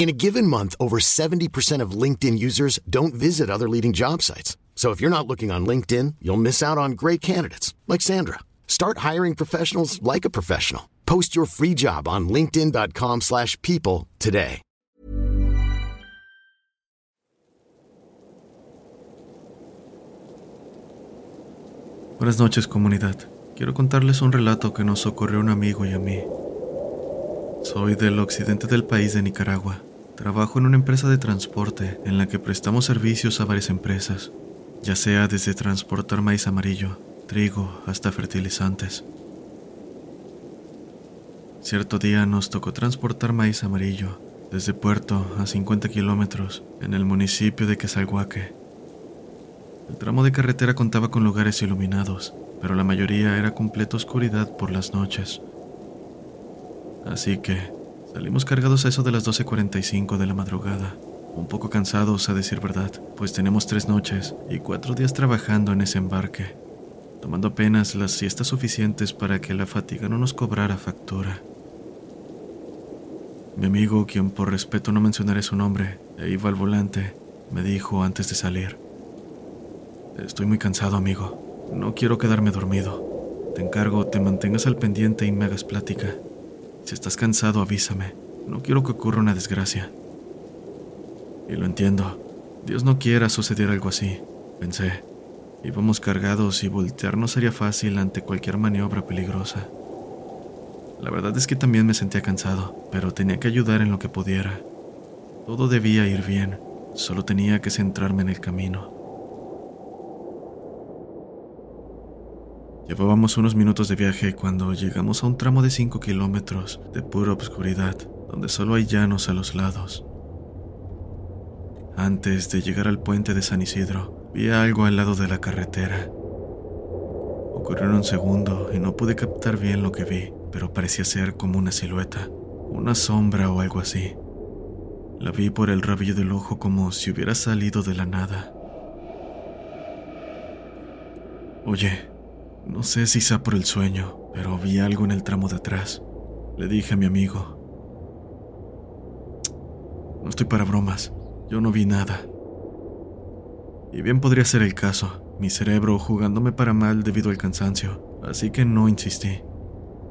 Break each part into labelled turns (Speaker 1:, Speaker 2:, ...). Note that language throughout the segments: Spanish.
Speaker 1: In a given month, over 70% of LinkedIn users don't visit other leading job sites. So if you're not looking on LinkedIn, you'll miss out on great candidates like Sandra. Start hiring professionals like a professional. Post your free job on linkedin.com/people today.
Speaker 2: Buenas noches, comunidad. Quiero contarles un relato que nos ocurrió un amigo y a mí. Soy del occidente del país de Nicaragua. Trabajo en una empresa de transporte en la que prestamos servicios a varias empresas, ya sea desde transportar maíz amarillo, trigo, hasta fertilizantes. Cierto día nos tocó transportar maíz amarillo desde Puerto a 50 kilómetros en el municipio de Quesalhuaque. El tramo de carretera contaba con lugares iluminados, pero la mayoría era completa oscuridad por las noches. Así que salimos cargados a eso de las 12.45 de la madrugada, un poco cansados a decir verdad, pues tenemos tres noches y cuatro días trabajando en ese embarque, tomando apenas las siestas suficientes para que la fatiga no nos cobrara factura. Mi amigo, quien por respeto no mencionaré su nombre, e iba al volante, me dijo antes de salir. Estoy muy cansado, amigo. No quiero quedarme dormido. Te encargo, te mantengas al pendiente y me hagas plática. Si estás cansado, avísame. No quiero que ocurra una desgracia. Y lo entiendo. Dios no quiera suceder algo así, pensé. Íbamos cargados y voltear no sería fácil ante cualquier maniobra peligrosa. La verdad es que también me sentía cansado, pero tenía que ayudar en lo que pudiera. Todo debía ir bien, solo tenía que centrarme en el camino. Llevábamos unos minutos de viaje cuando llegamos a un tramo de 5 kilómetros de pura obscuridad, donde solo hay llanos a los lados. Antes de llegar al puente de San Isidro, vi algo al lado de la carretera. Ocurrió en un segundo y no pude captar bien lo que vi, pero parecía ser como una silueta, una sombra o algo así. La vi por el rabillo del ojo como si hubiera salido de la nada. Oye, no sé si sea por el sueño, pero vi algo en el tramo de atrás. Le dije a mi amigo. No estoy para bromas, yo no vi nada. Y bien podría ser el caso, mi cerebro jugándome para mal debido al cansancio, así que no insistí.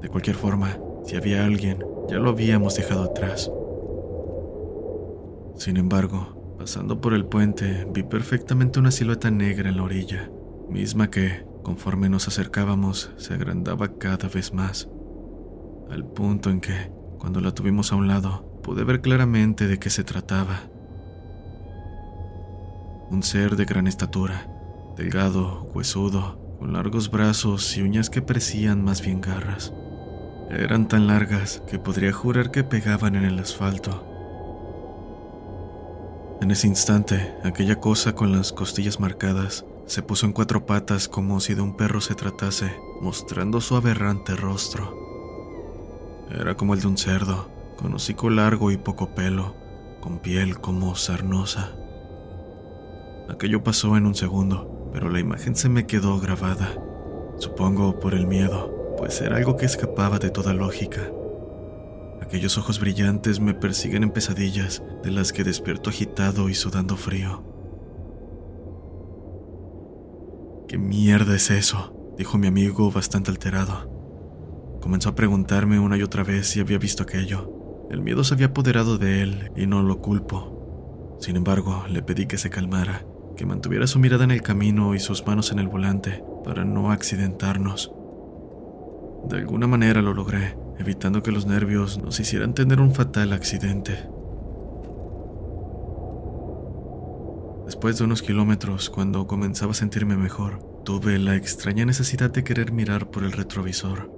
Speaker 2: De cualquier forma, si había alguien, ya lo habíamos dejado atrás. Sin embargo, pasando por el puente, vi perfectamente una silueta negra en la orilla, misma que, conforme nos acercábamos, se agrandaba cada vez más, al punto en que, cuando la tuvimos a un lado, pude ver claramente de qué se trataba. Un ser de gran estatura, delgado, huesudo, con largos brazos y uñas que parecían más bien garras. Eran tan largas que podría jurar que pegaban en el asfalto. En ese instante, aquella cosa con las costillas marcadas se puso en cuatro patas como si de un perro se tratase, mostrando su aberrante rostro. Era como el de un cerdo, con hocico largo y poco pelo, con piel como sarnosa. Aquello pasó en un segundo, pero la imagen se me quedó grabada, supongo por el miedo, pues era algo que escapaba de toda lógica. Aquellos ojos brillantes me persiguen en pesadillas, de las que despierto agitado y sudando frío. ¿Qué mierda es eso? dijo mi amigo bastante alterado. Comenzó a preguntarme una y otra vez si había visto aquello. El miedo se había apoderado de él y no lo culpo. Sin embargo, le pedí que se calmara, que mantuviera su mirada en el camino y sus manos en el volante para no accidentarnos. De alguna manera lo logré, evitando que los nervios nos hicieran tener un fatal accidente. Después de unos kilómetros, cuando comenzaba a sentirme mejor, tuve la extraña necesidad de querer mirar por el retrovisor.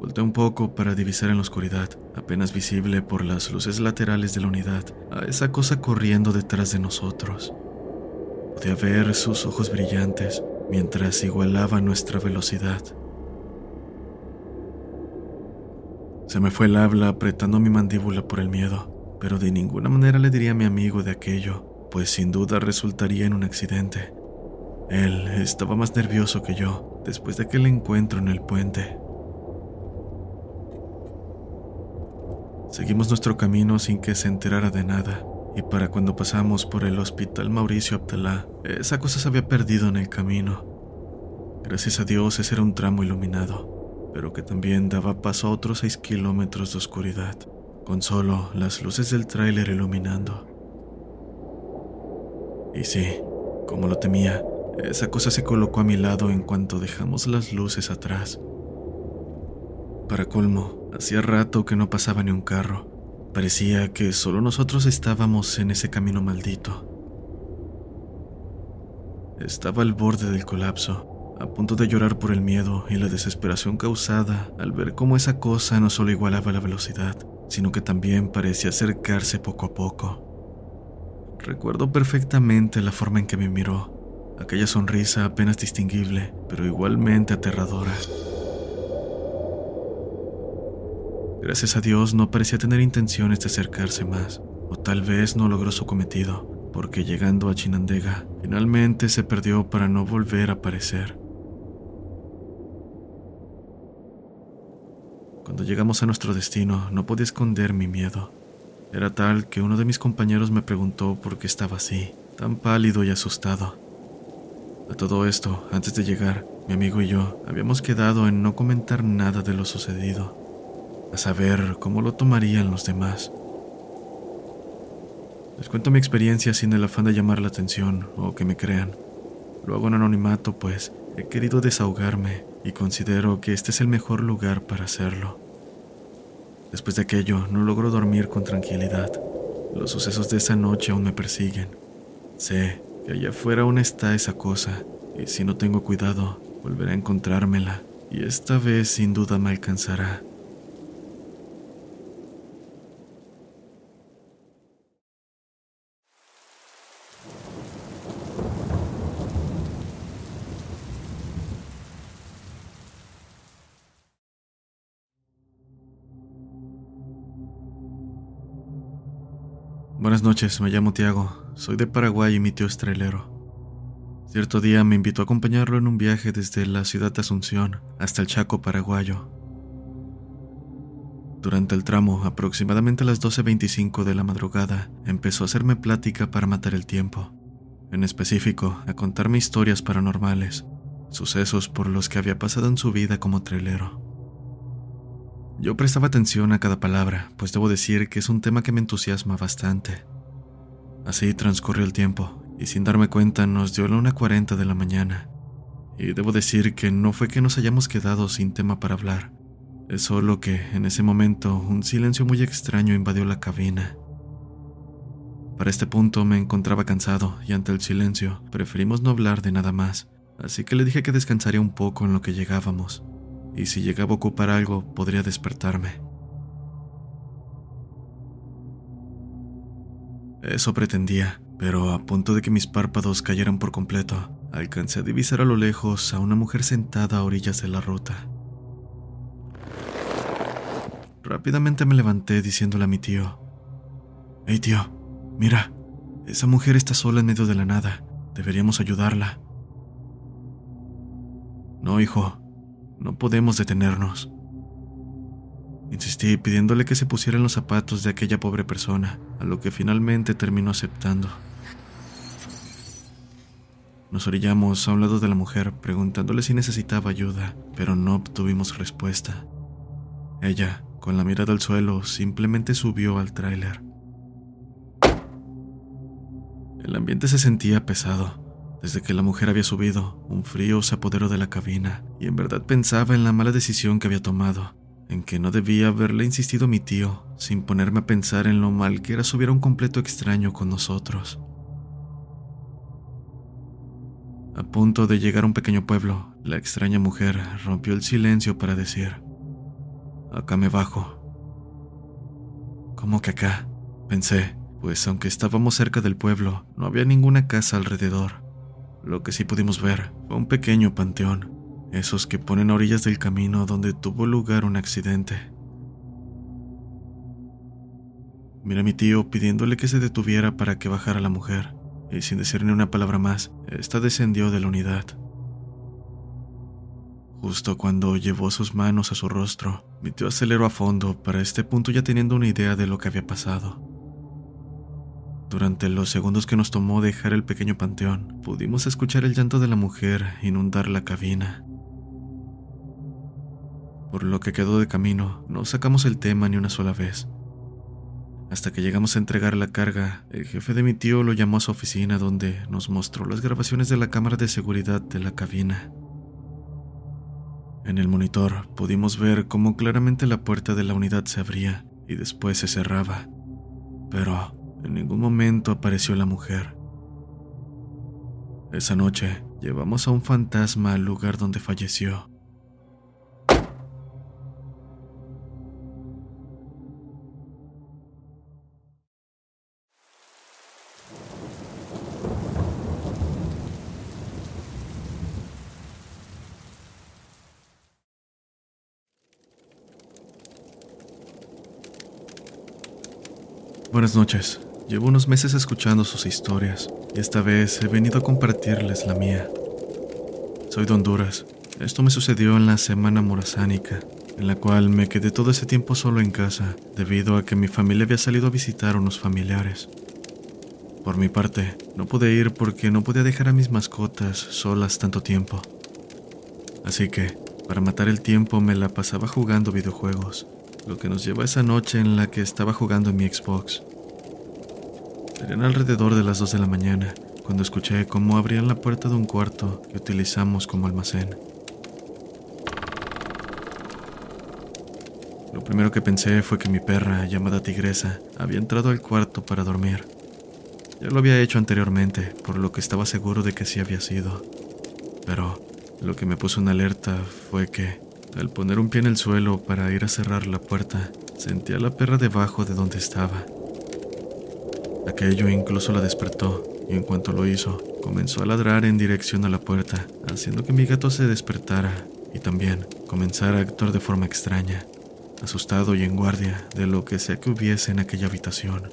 Speaker 2: Volté un poco para divisar en la oscuridad, apenas visible por las luces laterales de la unidad, a esa cosa corriendo detrás de nosotros. Podía ver sus ojos brillantes mientras igualaba nuestra velocidad. Se me fue el habla apretando mi mandíbula por el miedo pero de ninguna manera le diría a mi amigo de aquello, pues sin duda resultaría en un accidente. Él estaba más nervioso que yo después de aquel encuentro en el puente. Seguimos nuestro camino sin que se enterara de nada, y para cuando pasamos por el hospital Mauricio Abdalá, esa cosa se había perdido en el camino. Gracias a Dios ese era un tramo iluminado, pero que también daba paso a otros seis kilómetros de oscuridad con solo las luces del tráiler iluminando. Y sí, como lo temía, esa cosa se colocó a mi lado en cuanto dejamos las luces atrás. Para colmo, hacía rato que no pasaba ni un carro. Parecía que solo nosotros estábamos en ese camino maldito. Estaba al borde del colapso, a punto de llorar por el miedo y la desesperación causada al ver cómo esa cosa no solo igualaba la velocidad, sino que también parecía acercarse poco a poco. Recuerdo perfectamente la forma en que me miró, aquella sonrisa apenas distinguible, pero igualmente aterradora. Gracias a Dios no parecía tener intenciones de acercarse más, o tal vez no logró su cometido, porque llegando a Chinandega, finalmente se perdió para no volver a aparecer. Cuando llegamos a nuestro destino, no podía esconder mi miedo. Era tal que uno de mis compañeros me preguntó por qué estaba así, tan pálido y asustado. A todo esto, antes de llegar, mi amigo y yo habíamos quedado en no comentar nada de lo sucedido, a saber cómo lo tomarían los demás. Les cuento mi experiencia sin el afán de llamar la atención o que me crean. Lo hago en anonimato, pues he querido desahogarme y considero que este es el mejor lugar para hacerlo. Después de aquello, no logro dormir con tranquilidad. Los sucesos de esa noche aún me persiguen. Sé que allá afuera aún está esa cosa, y si no tengo cuidado, volveré a encontrármela, y esta vez sin duda me alcanzará. Buenas noches, me llamo Tiago, soy de Paraguay y mi tío es trailero. Cierto día me invitó a acompañarlo en un viaje desde la ciudad de Asunción hasta el Chaco paraguayo. Durante el tramo, aproximadamente a las 12.25 de la madrugada, empezó a hacerme plática para matar el tiempo. En específico, a contarme historias paranormales, sucesos por los que había pasado en su vida como trailero. Yo prestaba atención a cada palabra, pues debo decir que es un tema que me entusiasma bastante. Así transcurrió el tiempo, y sin darme cuenta nos dio la 1.40 de la mañana. Y debo decir que no fue que nos hayamos quedado sin tema para hablar, es solo que, en ese momento, un silencio muy extraño invadió la cabina. Para este punto me encontraba cansado y ante el silencio preferimos no hablar de nada más, así que le dije que descansaría un poco en lo que llegábamos, y si llegaba a ocupar algo podría despertarme. Eso pretendía, pero a punto de que mis párpados cayeran por completo, alcancé a divisar a lo lejos a una mujer sentada a orillas de la ruta. Rápidamente me levanté diciéndole a mi tío, Hey tío, mira, esa mujer está sola en medio de la nada, deberíamos ayudarla. No, hijo, no podemos detenernos. Insistí pidiéndole que se pusiera en los zapatos de aquella pobre persona, a lo que finalmente terminó aceptando. Nos orillamos a un lado de la mujer preguntándole si necesitaba ayuda, pero no obtuvimos respuesta. Ella, con la mirada al suelo, simplemente subió al tráiler. El ambiente se sentía pesado. Desde que la mujer había subido, un frío se apoderó de la cabina, y en verdad pensaba en la mala decisión que había tomado, en que no debía haberle insistido a mi tío, sin ponerme a pensar en lo mal que era subir a un completo extraño con nosotros. A punto de llegar a un pequeño pueblo, la extraña mujer rompió el silencio para decir, Acá me bajo. ¿Cómo que acá? Pensé, pues aunque estábamos cerca del pueblo, no había ninguna casa alrededor. Lo que sí pudimos ver fue un pequeño panteón, esos que ponen a orillas del camino donde tuvo lugar un accidente. Mira a mi tío pidiéndole que se detuviera para que bajara la mujer, y sin decir ni una palabra más, ésta descendió de la unidad. Justo cuando llevó sus manos a su rostro, mi tío aceleró a fondo, para este punto ya teniendo una idea de lo que había pasado. Durante los segundos que nos tomó dejar el pequeño panteón, pudimos escuchar el llanto de la mujer inundar la cabina. Por lo que quedó de camino, no sacamos el tema ni una sola vez. Hasta que llegamos a entregar la carga, el jefe de mi tío lo llamó a su oficina donde nos mostró las grabaciones de la cámara de seguridad de la cabina. En el monitor pudimos ver cómo claramente la puerta de la unidad se abría y después se cerraba, pero en ningún momento apareció la mujer. Esa noche llevamos a un fantasma al lugar donde falleció. Buenas noches. Llevo unos meses escuchando sus historias y esta vez he venido a compartirles la mía. Soy de Honduras. Esto me sucedió en la semana morazánica, en la cual me quedé todo ese tiempo solo en casa debido a que mi familia había salido a visitar a unos familiares. Por mi parte, no pude ir porque no podía dejar a mis mascotas solas tanto tiempo. Así que, para matar el tiempo, me la pasaba jugando videojuegos lo que nos llevó a esa noche en la que estaba jugando en mi Xbox. Serían alrededor de las 2 de la mañana cuando escuché cómo abrían la puerta de un cuarto que utilizamos como almacén. Lo primero que pensé fue que mi perra, llamada Tigresa, había entrado al cuarto para dormir. Ya lo había hecho anteriormente, por lo que estaba seguro de que sí había sido. Pero lo que me puso en alerta fue que, al poner un pie en el suelo para ir a cerrar la puerta, sentí a la perra debajo de donde estaba. Aquello incluso la despertó, y en cuanto lo hizo, comenzó a ladrar en dirección a la puerta, haciendo que mi gato se despertara y también comenzara a actuar de forma extraña, asustado y en guardia de lo que sea que hubiese en aquella habitación.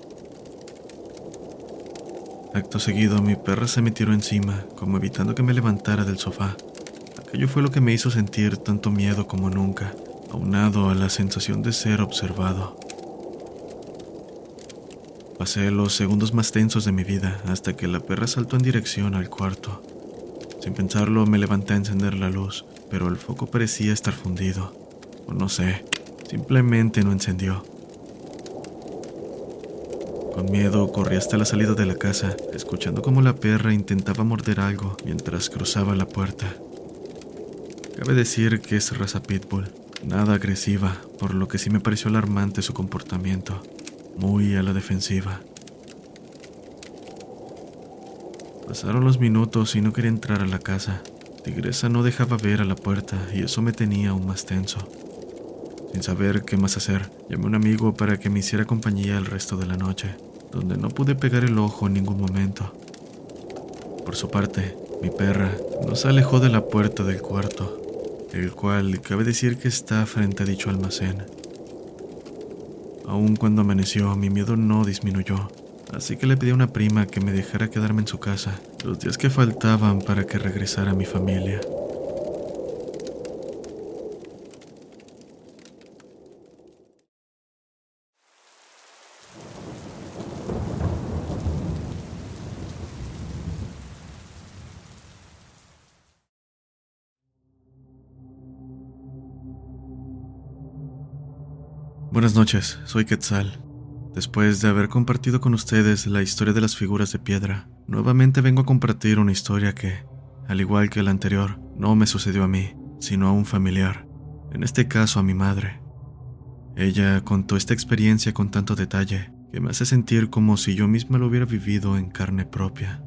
Speaker 2: Acto seguido, mi perra se me tiró encima, como evitando que me levantara del sofá, Aquello fue lo que me hizo sentir tanto miedo como nunca, aunado a la sensación de ser observado. Pasé los segundos más tensos de mi vida hasta que la perra saltó en dirección al cuarto. Sin pensarlo me levanté a encender la luz, pero el foco parecía estar fundido. O no sé, simplemente no encendió. Con miedo corrí hasta la salida de la casa, escuchando cómo la perra intentaba morder algo mientras cruzaba la puerta. Cabe decir que es raza pitbull, nada agresiva, por lo que sí me pareció alarmante su comportamiento, muy a la defensiva. Pasaron los minutos y no quería entrar a la casa, tigresa no dejaba ver a la puerta y eso me tenía aún más tenso. Sin saber qué más hacer, llamé a un amigo para que me hiciera compañía el resto de la noche, donde no pude pegar el ojo en ningún momento. Por su parte, mi perra no se alejó de la puerta del cuarto, el cual cabe decir que está frente a dicho almacén. Aun cuando amaneció, mi miedo no disminuyó, así que le pedí a una prima que me dejara quedarme en su casa los días que faltaban para que regresara mi familia. Buenas noches, soy Quetzal. Después de haber compartido con ustedes la historia de las figuras de piedra, nuevamente vengo a compartir una historia que, al igual que la anterior, no me sucedió a mí, sino a un familiar, en este caso a mi madre. Ella contó esta experiencia con tanto detalle que me hace sentir como si yo misma lo hubiera vivido en carne propia.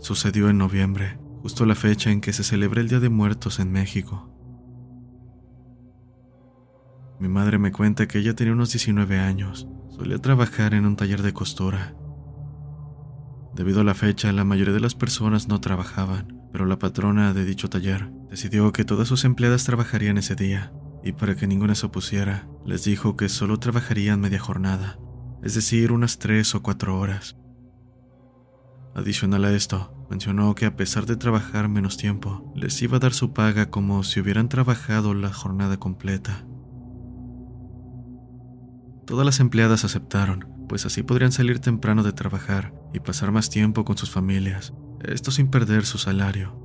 Speaker 2: Sucedió en noviembre, justo la fecha en que se celebra el Día de Muertos en México. Mi madre me cuenta que ella tenía unos 19 años. Solía trabajar en un taller de costura. Debido a la fecha, la mayoría de las personas no trabajaban, pero la patrona de dicho taller decidió que todas sus empleadas trabajarían ese día, y para que ninguna se opusiera, les dijo que solo trabajarían media jornada, es decir, unas tres o cuatro horas. Adicional a esto, mencionó que a pesar de trabajar menos tiempo, les iba a dar su paga como si hubieran trabajado la jornada completa. Todas las empleadas aceptaron, pues así podrían salir temprano de trabajar y pasar más tiempo con sus familias, esto sin perder su salario.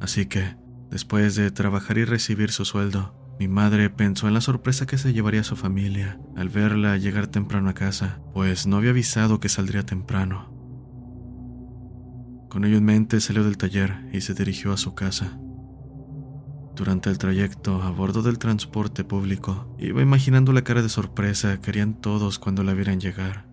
Speaker 2: Así que, después de trabajar y recibir su sueldo, mi madre pensó en la sorpresa que se llevaría a su familia al verla llegar temprano a casa, pues no había avisado que saldría temprano. Con ello en mente salió del taller y se dirigió a su casa. Durante el trayecto a bordo del transporte público, iba imaginando la cara de sorpresa que harían todos cuando la vieran llegar.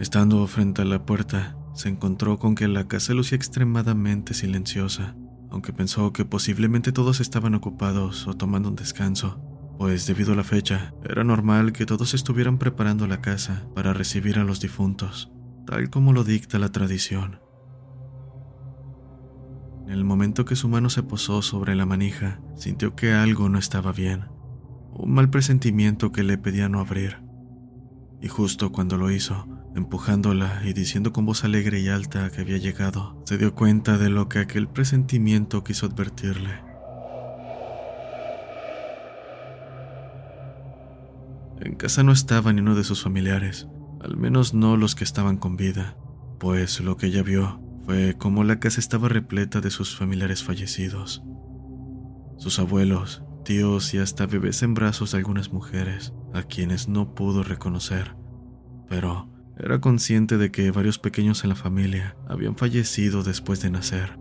Speaker 2: Estando frente a la puerta, se encontró con que la casa lucía extremadamente silenciosa, aunque pensó que posiblemente todos estaban ocupados o tomando un descanso, pues debido a la fecha, era normal que todos estuvieran preparando la casa para recibir a los difuntos, tal como lo dicta la tradición. En el momento que su mano se posó sobre la manija, sintió que algo no estaba bien, un mal presentimiento que le pedía no abrir. Y justo cuando lo hizo, empujándola y diciendo con voz alegre y alta que había llegado, se dio cuenta de lo que aquel presentimiento quiso advertirle. En casa no estaba ni uno de sus familiares, al menos no los que estaban con vida, pues lo que ella vio fue como la casa estaba repleta de sus familiares fallecidos. Sus abuelos, tíos y hasta bebés en brazos de algunas mujeres, a quienes no pudo reconocer. Pero era consciente de que varios pequeños en la familia habían fallecido después de nacer.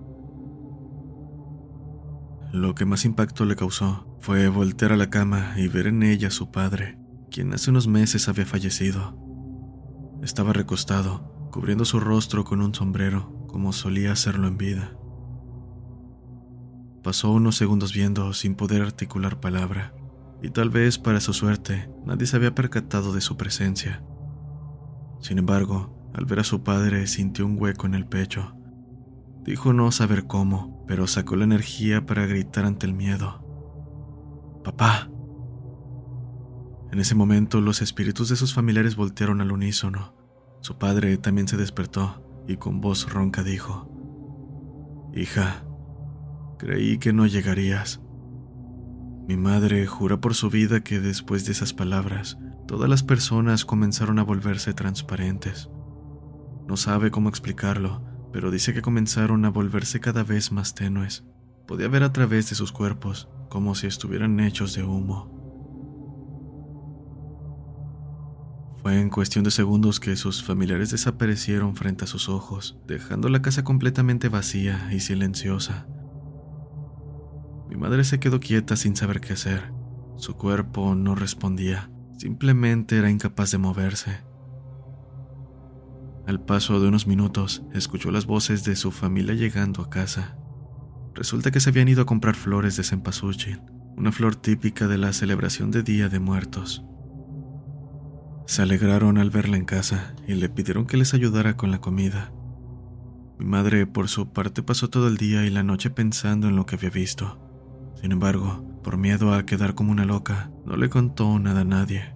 Speaker 2: Lo que más impacto le causó fue voltear a la cama y ver en ella a su padre, quien hace unos meses había fallecido. Estaba recostado, cubriendo su rostro con un sombrero como solía hacerlo en vida. Pasó unos segundos viendo sin poder articular palabra, y tal vez para su suerte nadie se había percatado de su presencia. Sin embargo, al ver a su padre sintió un hueco en el pecho. Dijo no saber cómo, pero sacó la energía para gritar ante el miedo. Papá. En ese momento los espíritus de sus familiares voltearon al unísono. Su padre también se despertó y con voz ronca dijo, Hija, creí que no llegarías. Mi madre jura por su vida que después de esas palabras, todas las personas comenzaron a volverse transparentes. No sabe cómo explicarlo, pero dice que comenzaron a volverse cada vez más tenues. Podía ver a través de sus cuerpos, como si estuvieran hechos de humo. Fue en cuestión de segundos que sus familiares desaparecieron frente a sus ojos, dejando la casa completamente vacía y silenciosa. Mi madre se quedó quieta sin saber qué hacer. Su cuerpo no respondía, simplemente era incapaz de moverse. Al paso de unos minutos, escuchó las voces de su familia llegando a casa. Resulta que se habían ido a comprar flores de cempasúchil, una flor típica de la celebración de Día de Muertos. Se alegraron al verla en casa y le pidieron que les ayudara con la comida. Mi madre, por su parte, pasó todo el día y la noche pensando en lo que había visto. Sin embargo, por miedo a quedar como una loca, no le contó nada a nadie.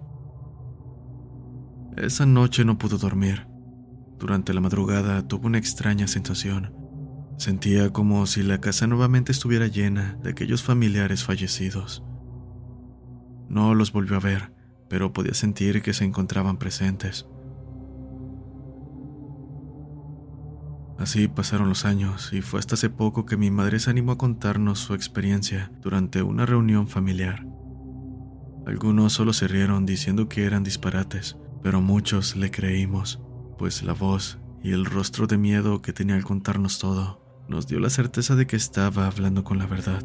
Speaker 2: Esa noche no pudo dormir. Durante la madrugada tuvo una extraña sensación. Sentía como si la casa nuevamente estuviera llena de aquellos familiares fallecidos. No los volvió a ver, pero podía sentir que se encontraban presentes. Así pasaron los años y fue hasta hace poco que mi madre se animó a contarnos su experiencia durante una reunión familiar. Algunos solo se rieron diciendo que eran disparates, pero muchos le creímos, pues la voz y el rostro de miedo que tenía al contarnos todo nos dio la certeza de que estaba hablando con la verdad.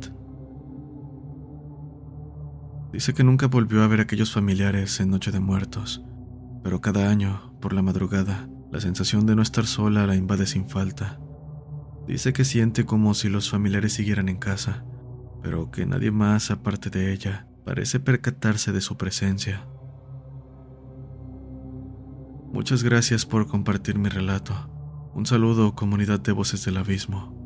Speaker 2: Dice que nunca volvió a ver a aquellos familiares en Noche de Muertos, pero cada año, por la madrugada, la sensación de no estar sola la invade sin falta. Dice que siente como si los familiares siguieran en casa, pero que nadie más aparte de ella parece percatarse de su presencia. Muchas gracias por compartir mi relato. Un saludo comunidad de voces del abismo.